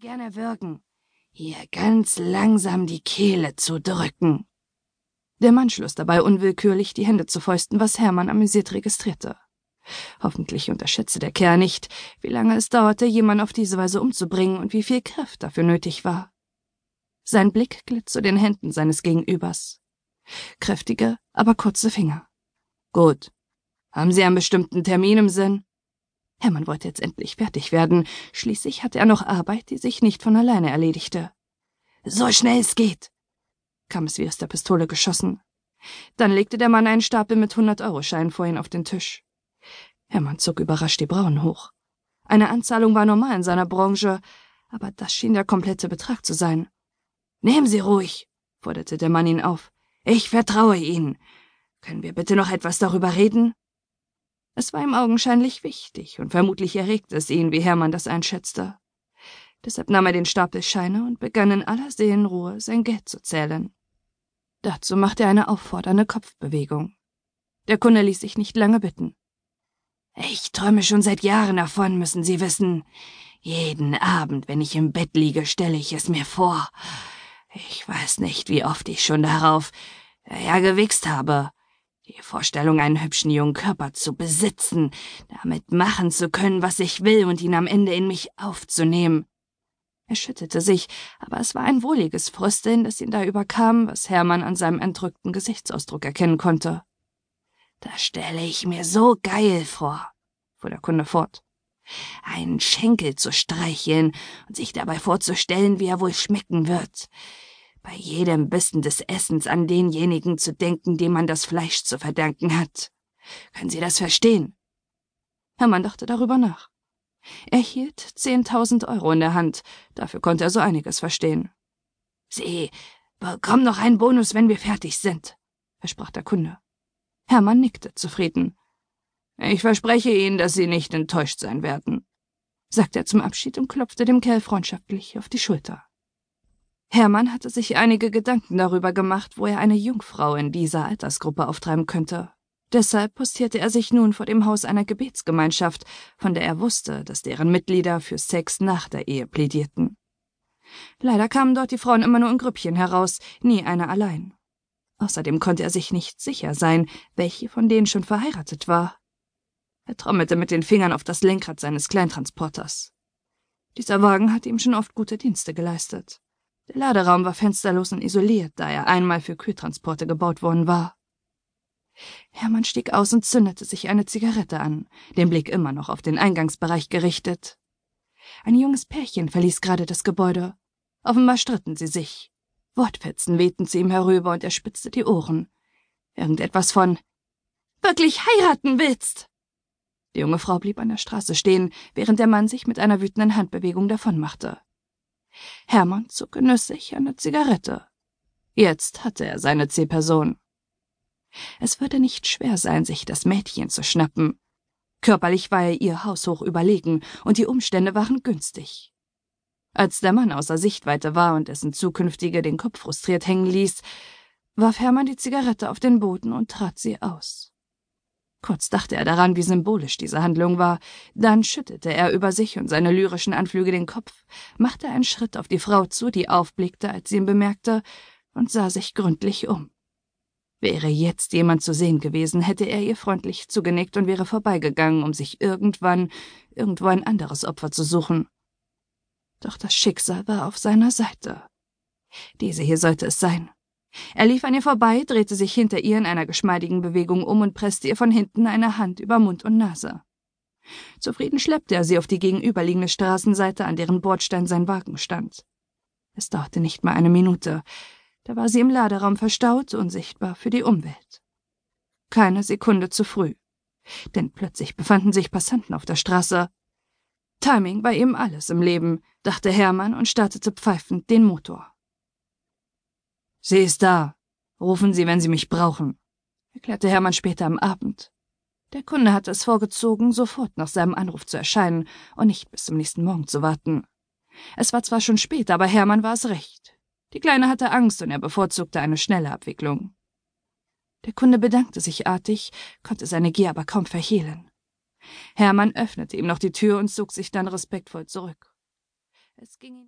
gerne würgen. Hier ganz langsam die Kehle zu drücken. Der Mann schloss dabei unwillkürlich die Hände zu Fäusten, was Hermann amüsiert registrierte. Hoffentlich unterschätze der Kerl nicht, wie lange es dauerte, jemanden auf diese Weise umzubringen und wie viel Kraft dafür nötig war. Sein Blick glitt zu den Händen seines Gegenübers. Kräftige, aber kurze Finger. Gut. Haben Sie einen bestimmten Termin im Sinn? Hermann wollte jetzt endlich fertig werden. Schließlich hatte er noch Arbeit, die sich nicht von alleine erledigte. So schnell es geht, kam es wie aus der Pistole geschossen. Dann legte der Mann einen Stapel mit 100-Euro-Scheinen vor ihn auf den Tisch. Hermann zog überrascht die Brauen hoch. Eine Anzahlung war normal in seiner Branche, aber das schien der komplette Betrag zu sein. Nehmen Sie ruhig, forderte der Mann ihn auf. Ich vertraue Ihnen. Können wir bitte noch etwas darüber reden? Es war ihm augenscheinlich wichtig, und vermutlich erregte es ihn, wie Hermann das einschätzte. Deshalb nahm er den Stapel Scheine und begann in aller Seelenruhe sein Geld zu zählen. Dazu machte er eine auffordernde Kopfbewegung. Der Kunde ließ sich nicht lange bitten. Ich träume schon seit Jahren davon, müssen Sie wissen. Jeden Abend, wenn ich im Bett liege, stelle ich es mir vor. Ich weiß nicht, wie oft ich schon darauf, ja, gewichst habe. Die Vorstellung, einen hübschen jungen Körper zu besitzen, damit machen zu können, was ich will und ihn am Ende in mich aufzunehmen. Er schüttelte sich, aber es war ein wohliges Frösteln, das ihn da überkam, was Hermann an seinem entrückten Gesichtsausdruck erkennen konnte. Das stelle ich mir so geil vor, fuhr der Kunde fort. Einen Schenkel zu streicheln und sich dabei vorzustellen, wie er wohl schmecken wird bei jedem Bissen des Essens an denjenigen zu denken, dem man das Fleisch zu verdanken hat. Können Sie das verstehen? Hermann dachte darüber nach. Er hielt zehntausend Euro in der Hand, dafür konnte er so einiges verstehen. Sie bekommen noch einen Bonus, wenn wir fertig sind, versprach der Kunde. Hermann nickte zufrieden. Ich verspreche Ihnen, dass Sie nicht enttäuscht sein werden, sagte er zum Abschied und klopfte dem Kerl freundschaftlich auf die Schulter. Hermann hatte sich einige Gedanken darüber gemacht, wo er eine Jungfrau in dieser Altersgruppe auftreiben könnte. Deshalb postierte er sich nun vor dem Haus einer Gebetsgemeinschaft, von der er wusste, dass deren Mitglieder für Sex nach der Ehe plädierten. Leider kamen dort die Frauen immer nur in Grüppchen heraus, nie eine allein. Außerdem konnte er sich nicht sicher sein, welche von denen schon verheiratet war. Er trommelte mit den Fingern auf das Lenkrad seines Kleintransporters. Dieser Wagen hatte ihm schon oft gute Dienste geleistet. Der Laderaum war fensterlos und isoliert, da er einmal für Kühltransporte gebaut worden war. Hermann stieg aus und zündete sich eine Zigarette an, den Blick immer noch auf den Eingangsbereich gerichtet. Ein junges Pärchen verließ gerade das Gebäude. Offenbar stritten sie sich. Wortfetzen wehten zu ihm herüber und er spitzte die Ohren. Irgendetwas von Wirklich heiraten willst! Die junge Frau blieb an der Straße stehen, während der Mann sich mit einer wütenden Handbewegung davonmachte. Hermann zog genüssig eine Zigarette. Jetzt hatte er seine Zielperson. Es würde nicht schwer sein, sich das Mädchen zu schnappen. Körperlich war er ihr haushoch überlegen, und die Umstände waren günstig. Als der Mann außer Sichtweite war und dessen Zukünftige den Kopf frustriert hängen ließ, warf Hermann die Zigarette auf den Boden und trat sie aus. Kurz dachte er daran, wie symbolisch diese Handlung war, dann schüttelte er über sich und seine lyrischen Anflüge den Kopf, machte einen Schritt auf die Frau zu, die aufblickte, als sie ihn bemerkte, und sah sich gründlich um. Wäre jetzt jemand zu sehen gewesen, hätte er ihr freundlich zugenickt und wäre vorbeigegangen, um sich irgendwann irgendwo ein anderes Opfer zu suchen. Doch das Schicksal war auf seiner Seite. Diese hier sollte es sein. Er lief an ihr vorbei, drehte sich hinter ihr in einer geschmeidigen Bewegung um und presste ihr von hinten eine Hand über Mund und Nase. Zufrieden schleppte er sie auf die gegenüberliegende Straßenseite, an deren Bordstein sein Wagen stand. Es dauerte nicht mal eine Minute. Da war sie im Laderaum verstaut, unsichtbar für die Umwelt. Keine Sekunde zu früh. Denn plötzlich befanden sich Passanten auf der Straße. Timing war eben alles im Leben, dachte Hermann und startete pfeifend den Motor. Sie ist da. Rufen Sie, wenn Sie mich brauchen, erklärte Hermann später am Abend. Der Kunde hatte es vorgezogen, sofort nach seinem Anruf zu erscheinen und nicht bis zum nächsten Morgen zu warten. Es war zwar schon spät, aber Hermann war es recht. Die Kleine hatte Angst und er bevorzugte eine schnelle Abwicklung. Der Kunde bedankte sich artig, konnte seine Gier aber kaum verhehlen. Hermann öffnete ihm noch die Tür und zog sich dann respektvoll zurück. Es ging